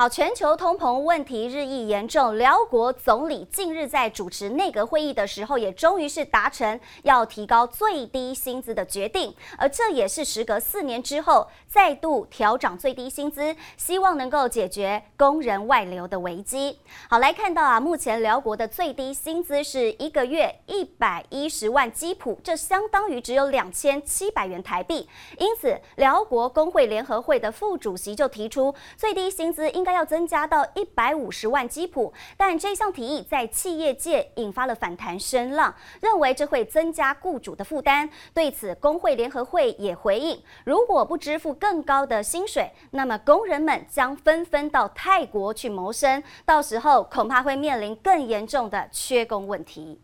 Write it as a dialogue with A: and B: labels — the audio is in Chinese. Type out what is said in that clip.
A: 好，全球通膨问题日益严重。辽国总理近日在主持内阁会议的时候，也终于是达成要提高最低薪资的决定，而这也是时隔四年之后再度调涨最低薪资，希望能够解决工人外流的危机。好，来看到啊，目前辽国的最低薪资是一个月一百一十万基普，这相当于只有两千七百元台币。因此，辽国工会联合会的副主席就提出，最低薪资应该要增加到一百五十万基普，但这项提议在企业界引发了反弹声浪，认为这会增加雇主的负担。对此，工会联合会也回应：如果不支付更高的薪水，那么工人们将纷纷到泰国去谋生，到时候恐怕会面临更严重的缺工问题。